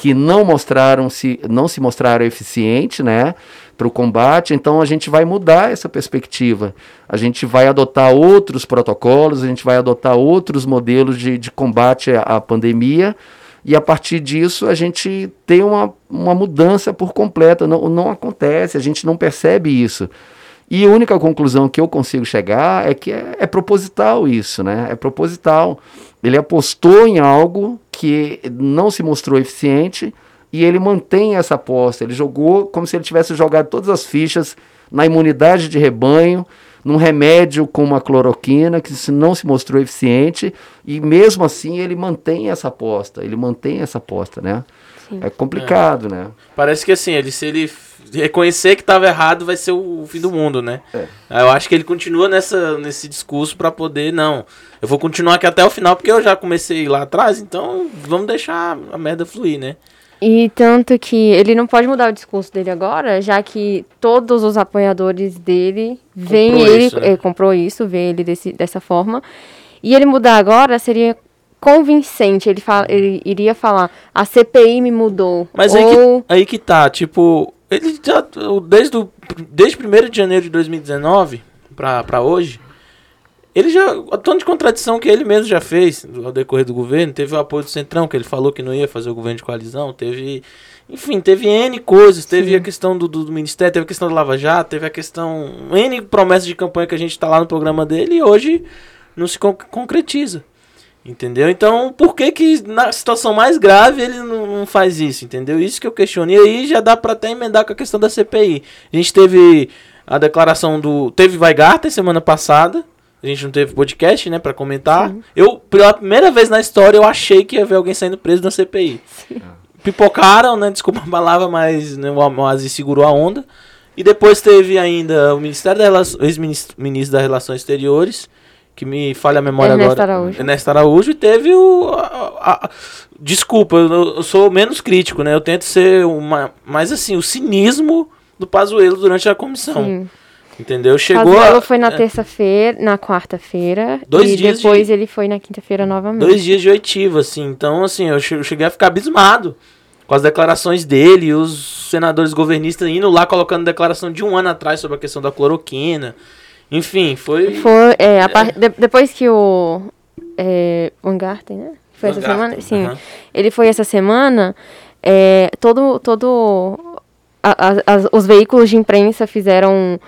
que não mostraram se não se mostraram eficientes, né? para o combate, então a gente vai mudar essa perspectiva. A gente vai adotar outros protocolos, a gente vai adotar outros modelos de, de combate à, à pandemia, e a partir disso a gente tem uma, uma mudança por completa. Não, não acontece, a gente não percebe isso. E a única conclusão que eu consigo chegar é que é, é proposital isso, né? É proposital. Ele apostou em algo que não se mostrou eficiente e ele mantém essa aposta. Ele jogou como se ele tivesse jogado todas as fichas na imunidade de rebanho, num remédio com uma cloroquina que não se mostrou eficiente, e mesmo assim ele mantém essa aposta, ele mantém essa aposta, né? Sim. É complicado, é. né? Parece que assim, ele se ele reconhecer que estava errado vai ser o fim do mundo, né? É. Eu acho que ele continua nessa, nesse discurso para poder, não, eu vou continuar aqui até o final porque eu já comecei lá atrás, então vamos deixar a merda fluir, né? E tanto que ele não pode mudar o discurso dele agora, já que todos os apoiadores dele veem ele, isso, né? comprou isso, vê ele desse, dessa forma. E ele mudar agora seria convincente. Ele, fala, ele iria falar, a CPI me mudou. Mas ou... aí, que, aí que tá, tipo, ele já, desde, o, desde 1 de janeiro de 2019 para hoje, ele já. O tanto de contradição que ele mesmo já fez ao decorrer do governo. Teve o apoio do Centrão, que ele falou que não ia fazer o governo de coalizão. Teve. Enfim, teve N coisas. Teve Sim. a questão do, do, do, Ministério, teve a questão do Lava Jato, teve a questão. N promessas de campanha que a gente está lá no programa dele e hoje não se con concretiza. Entendeu? Então, por que que na situação mais grave ele não, não, faz isso? Entendeu? Isso que eu questionei. E aí já dá para até emendar com a questão da CPI. A gente teve a declaração do. Teve Weigarten semana passada a gente não teve podcast, né, para comentar. Sim. Eu, pela primeira vez na história, eu achei que ia ver alguém saindo preso na CPI. Sim. Pipocaram, né, desculpa a palavra, mas né, o Aziz segurou a onda. E depois teve ainda o Ministério da Relação, ex-ministro das Relações Exteriores, que me falha a memória Ernesto agora. Araújo. Ernesto Araújo. E teve o... A, a, desculpa, eu, eu, sou menos crítico, né, eu tento ser uma... Mas assim, o cinismo do Pazuello durante a comissão. Sim Entendeu? Chegou. Cazuela a- foi na é, terça-feira, na quarta-feira. Dois e dias depois de- ele foi na quinta-feira novamente. Dois dias de oitiva, assim. Então, assim, eu che- eu cheguei a ficar abismado com as declarações dele, e os senadores governistas indo lá colocando declaração de um ano atrás sobre a questão da cloroquina. Enfim, foi. Foi, é, a par- de- depois que o é, Van Garten, né? Foi essa Van semana? Garten, Sim. aham. Ele foi essa semana. é, todo todo a- a- as- os veículos de imprensa fizeram um,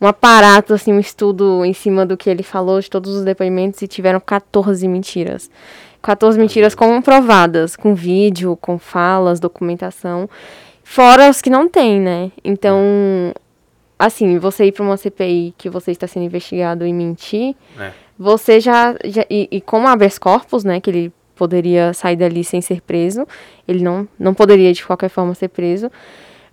um aparato, assim, um estudo em cima do que ele falou, de todos os depoimentos, e tiveram 14 mentiras. 14 mentiras comprovadas, com vídeo, com falas, documentação. Fora os que não tem, né? Então, assim, você ir para uma CPI que você está sendo investigado e mentir, É. você já. já e, e com o habeas corpus, né? Que ele poderia sair dali sem ser preso. Ele não, não poderia de qualquer forma ser preso.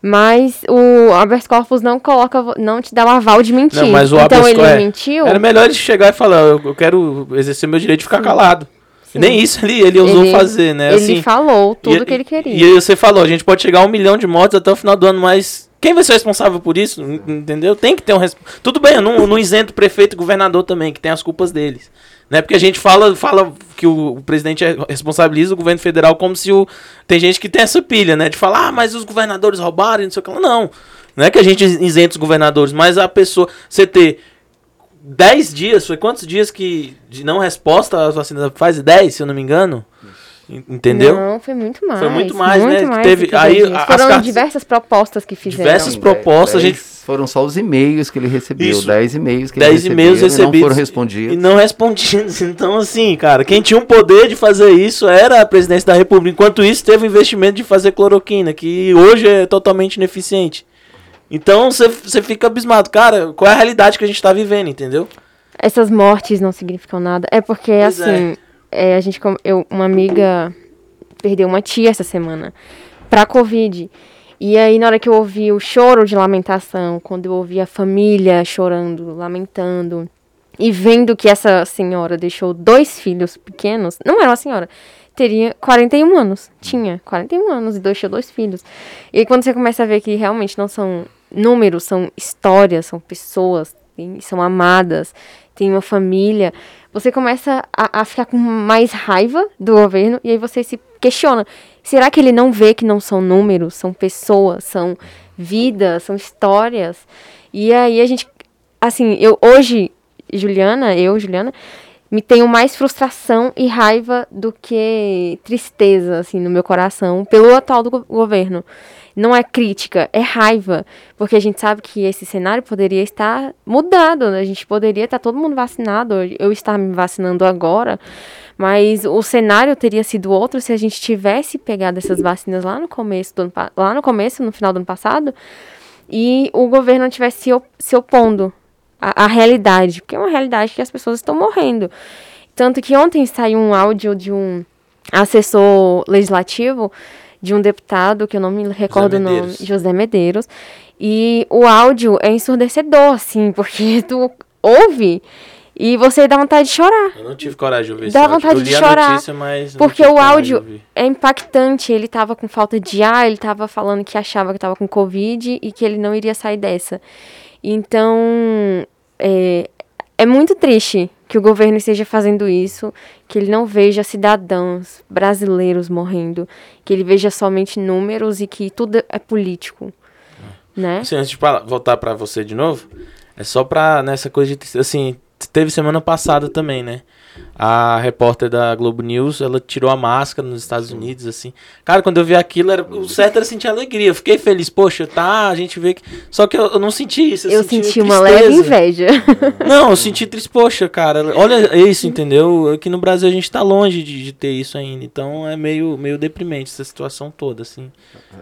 Mas o habeas corpus não coloca, não te dá o aval de mentir. Não, mas o então ele é, mentiu. Era melhor ele chegar e falar: eu, eu quero exercer meu direito de ficar calado. E Nem isso ele, ele ousou Ele- fazer, né? Ele assim, falou tudo e- que ele queria. E aí você falou, a gente pode chegar a um milhão de mortes até o final do ano, mas quem vai ser responsável por isso? Entendeu? Tem que ter um res... Tudo bem, eu não, não isento prefeito e governador também, que tem as culpas deles. Né? Porque a gente fala, fala que o, o presidente é- responsabiliza o governo federal como se o. Tem gente que tem essa pilha, né? De falar, ah, mas os governadores roubaram, não sei o que. Não. Não é que a gente isenta os governadores, mas a pessoa. Você ter 10 dias, foi quantos dias que de não resposta às vacinas da Pfizer? 10, se eu não me engano. En- Entendeu? Não, foi muito mais. muito mais, né? mais Teve- aí, as Foram cartas- diversas propostas que fizeram. Diversas propostas, a gente- Foram só os e-mails que ele recebeu, Isso. 10 e-mails que ele 10 recebeu e-mails e não recebidos foram respondidos. E não respondidos. Então, assim, cara, quem tinha o poder de fazer isso era a presidência da República. Enquanto isso, teve o investimento de fazer cloroquina, que hoje é totalmente ineficiente. Então, você fica abismado. Cara, qual é a realidade que a gente tá vivendo, entendeu? Essas mortes não significam nada. É porque, Pois assim, é, a gente, eu, uma amiga perdeu uma tia essa semana pra Covid. E aí, na hora que eu ouvi o choro de lamentação, quando eu ouvi a família chorando, lamentando, e vendo que essa senhora deixou dois filhos pequenos, não era uma senhora, teria 41 anos. Tinha 41 anos e deixou dois filhos. E aí, quando você começa a ver que realmente não são números, são histórias, são pessoas, são amadas, tem uma família, você começa a, a ficar com mais raiva do governo e aí você se questiona: será que ele não vê que não são números, são pessoas, são vidas, são histórias? E aí a gente, assim, eu hoje, Juliana, eu, Juliana, me tenho mais frustração e raiva do que tristeza, assim, no meu coração pelo atual do go- governo. Não é crítica, é raiva, porque a gente sabe que esse cenário poderia estar mudado, né? a gente poderia estar todo mundo vacinado, eu estar me vacinando agora, mas o cenário teria sido outro se a gente tivesse pegado essas vacinas lá no começo do ano, lá no começo, no final do ano passado, e o governo não tivesse se opondo à, à realidade, porque é uma realidade que as pessoas estão morrendo. Tanto que ontem saiu um áudio de um assessor legislativo, de um deputado, que eu não me recordo o nome. José Medeiros, e o áudio é ensurdecedor, assim, porque tu ouve e você dá vontade de chorar. Eu não tive coragem de ouvir Dá vontade de chorar, notícia, Porque o áudio é impactante. Ele tava com falta de ar, ele tava falando que achava que tava com Covid e que ele não iria sair dessa. Então, é, é muito triste que o governo esteja fazendo isso, que ele não veja cidadãos brasileiros morrendo, que ele veja somente números e que tudo é político, né? Assim, antes de voltar pra você de novo, é só pra nessa coisa de. Assim, teve semana passada também, né? A repórter da Globo News, ela tirou a máscara nos Estados Unidos, assim. Cara, quando eu vi aquilo, era, o certo era sentir alegria. Eu fiquei feliz, poxa, tá, a gente vê que. Só que eu, eu não senti isso. Eu senti senti uma leve inveja. Não, eu senti triste, poxa, cara, olha isso, entendeu? Aqui no Brasil a gente tá longe de, de ter isso ainda, então é meio, meio deprimente essa situação toda, assim.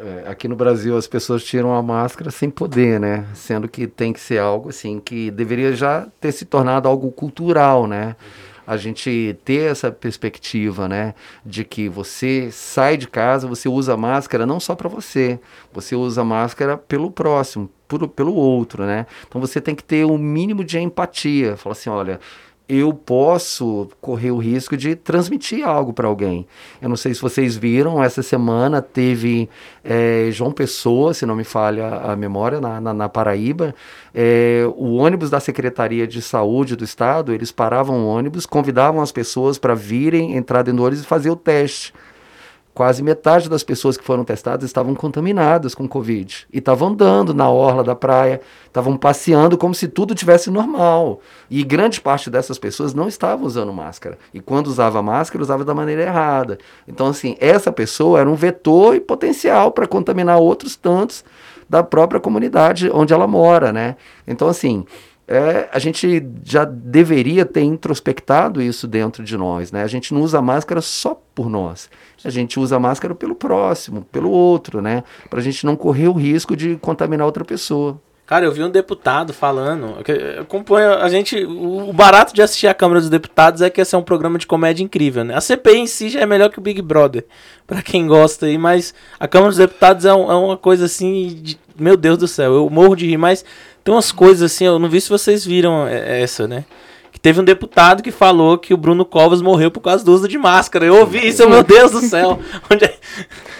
É, aqui no Brasil as pessoas tiram a máscara sem poder, né? Sendo que tem que ser algo assim que deveria já ter se tornado algo cultural, né? A gente ter essa perspectiva, né, de que você sai de casa, você usa máscara não só para você, você usa máscara pelo próximo, por, pelo outro, né? Então você tem que ter o mínimo de empatia, falar assim, olha, eu posso correr o risco de transmitir algo para alguém. Eu não sei se vocês viram, essa semana teve é, João Pessoa, se não me falha a memória, na, na, na Paraíba, é, o ônibus da Secretaria de Saúde do Estado, eles paravam o ônibus, convidavam as pessoas para virem, entrar dentro do ônibus e fazer o teste quase metade das pessoas que foram testadas estavam contaminadas com Covid. E estavam andando na orla da praia, estavam passeando como se tudo tivesse normal. E grande parte dessas pessoas não estavam usando máscara. E quando usava máscara, usava da maneira errada. Então, assim, essa pessoa era um vetor e potencial para contaminar outros tantos da própria comunidade onde ela mora, né? Então, assim, é, a gente já deveria ter introspectado isso dentro de nós, né? A gente não usa máscara só por nós. A gente usa máscara pelo próximo, pelo outro, né? Para a gente não correr o risco de contaminar outra pessoa. Cara, eu vi um deputado falando. Acompanha a gente. O barato de assistir a Câmara dos Deputados é que esse é um programa de comédia incrível, né? A CPI em si já é melhor que o Big Brother, para quem gosta aí, mas a Câmara dos Deputados é, um, é uma coisa assim. De, meu Deus do céu, eu morro de rir, mas tem umas coisas assim, eu não vi se vocês viram é, essa, né? Que teve um deputado que falou que o Bruno Covas morreu por causa do uso de máscara. Eu ouvi isso, meu Deus do céu. Onde é?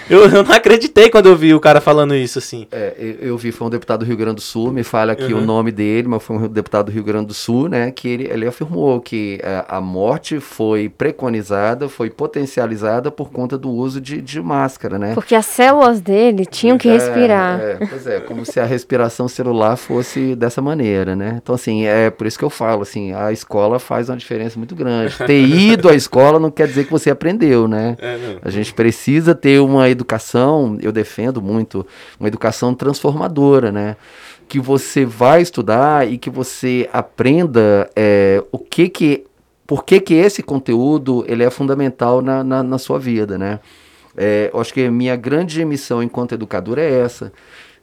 Eu, eu, não acreditei quando eu vi o cara falando isso, assim. É, eu, eu, vi, foi um deputado do Rio Grande do Sul, me fala aqui uhum. o nome dele, mas foi um deputado do Rio Grande do Sul, né, que ele, ele afirmou que a, é, a morte foi preconizada, foi potencializada por conta do uso de, de máscara, né. Porque as células dele tinham que é, respirar. É, pois é, como se a respiração celular fosse dessa maneira, né. Então, assim, é por isso que eu falo, assim, a escola faz uma diferença muito grande. Ter ido à escola não quer dizer que você aprendeu, né. É, a gente precisa ter uma educação, eu defendo muito, uma educação transformadora, né? Que você vai estudar e que você aprenda é, o que que, por que que esse conteúdo ele é fundamental na, na, na sua vida, né? É, eu acho que a minha grande missão enquanto educador é essa,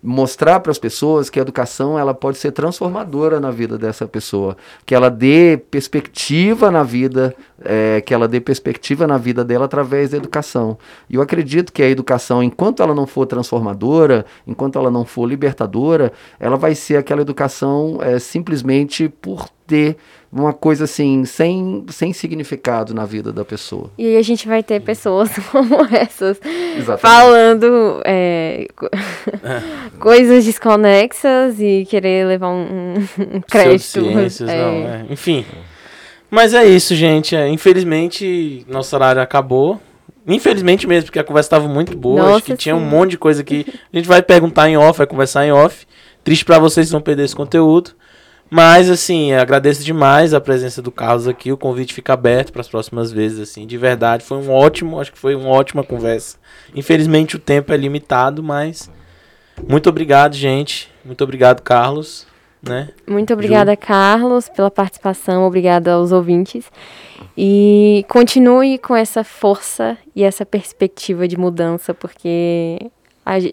mostrar para as pessoas que a educação ela pode ser transformadora na vida dessa pessoa, que ela dê perspectiva na vida, é, que ela dê perspectiva na vida dela através da educação. E eu acredito que a educação, enquanto ela não for transformadora, enquanto ela não for libertadora, ela vai ser aquela educação é, simplesmente por ter uma coisa assim, sem, sem significado na vida da pessoa. E aí a gente vai ter pessoas como essas Exatamente. falando é, coisas desconexas e querer levar um, um crédito. Ciências, é. não, é. Enfim. Mas é isso, gente. É, infelizmente, nosso horário acabou. Infelizmente mesmo, porque a conversa estava muito boa. Nossa, Acho que sim. tinha um monte de coisa que a gente vai perguntar em off, vai conversar em off. Triste para vocês não perder esse conteúdo. Mas, assim, agradeço demais a presença do Carlos aqui. O convite fica aberto para as próximas vezes, assim. De verdade, foi um ótimo, acho que foi uma ótima conversa. Infelizmente o tempo é limitado, mas muito obrigado, gente. Muito obrigado, Carlos. Né? Muito obrigada, Ju. Carlos, pela participação. Obrigada aos ouvintes. E continue com essa força e essa perspectiva de mudança, porque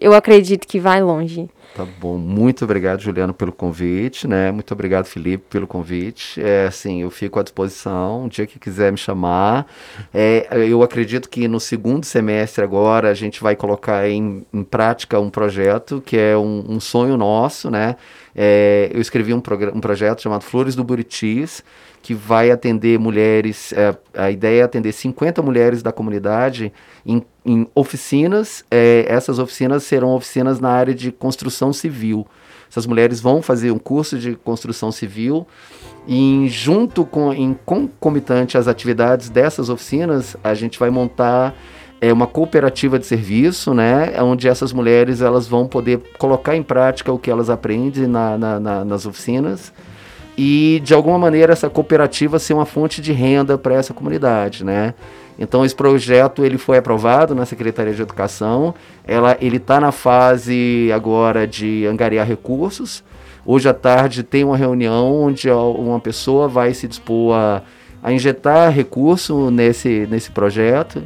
eu acredito que vai longe. Tá bom, muito obrigado, Juliano, pelo convite, né? Muito obrigado, Felipe, pelo convite. É, assim, eu fico à disposição, um dia que quiser me chamar. É, eu acredito que no segundo semestre agora a gente vai colocar em, em prática um projeto que é um, um sonho nosso, né? É, eu escrevi um, um projeto chamado Flores do Buritis, que vai atender mulheres, é, a ideia é atender 50 mulheres da comunidade em, em oficinas. É, essas oficinas serão oficinas na área de construção civil. Essas mulheres vão fazer um curso de construção civil e junto com, em concomitante às atividades dessas oficinas, a gente vai montar é uma cooperativa de serviço, né, onde essas mulheres elas vão poder colocar em prática o que elas aprendem na, na, na, nas oficinas e de alguma maneira essa cooperativa ser uma fonte de renda para essa comunidade, né? Então esse projeto ele foi aprovado na Secretaria de Educação, ela ele está na fase agora de angariar recursos. Hoje à tarde tem uma reunião onde uma pessoa vai se dispor a, a injetar recurso nesse, nesse projeto.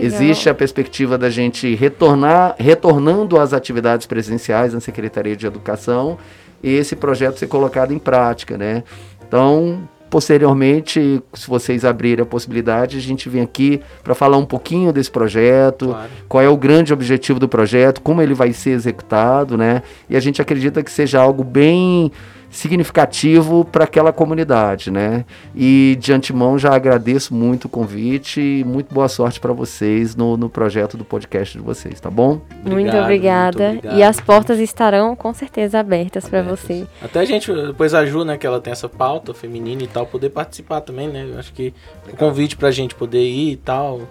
Existe a perspectiva da gente retornar, retornando às atividades presenciais na Secretaria de Educação esse projeto ser colocado em prática, né? Então, posteriormente, se vocês abrirem a possibilidade, a gente vem aqui para falar um pouquinho desse projeto, claro. qual é o grande objetivo do projeto, como ele vai ser executado, né? E a gente acredita que seja algo bem significativo para aquela comunidade, né? E de antemão já agradeço muito o convite e muito boa sorte para vocês no, no projeto do podcast de vocês, tá bom? Obrigado, muito, obrigada. muito. E as portas estarão com certeza abertas, abertas. para você. Até a gente, depois a Ju, né, que ela tem essa pauta feminina e tal, poder participar também, né? Eu acho que Legal. o convite pra gente poder ir e tal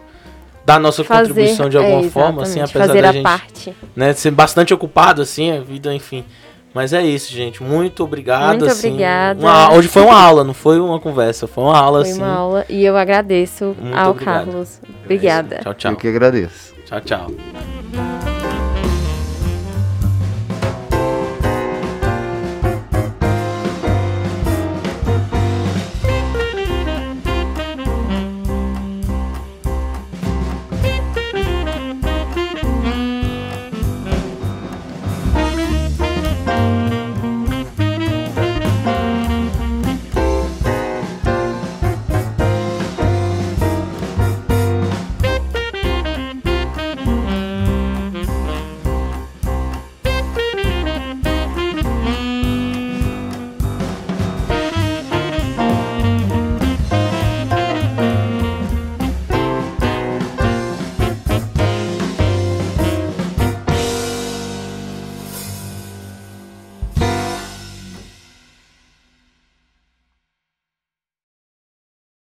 dar nossa Fazer, contribuição de alguma é, forma, assim, apesar Fazer da gente parte. Né, ser bastante ocupado, assim, a vida, enfim. Mas é isso, gente. Muito obrigado. Muito assim, obrigada. Uma, hoje foi uma aula, não foi uma conversa, foi uma aula, foi assim. Foi uma aula e eu agradeço Muito ao obrigado. Carlos. Obrigada. É tchau, tchau. Eu que agradeço. Tchau, tchau.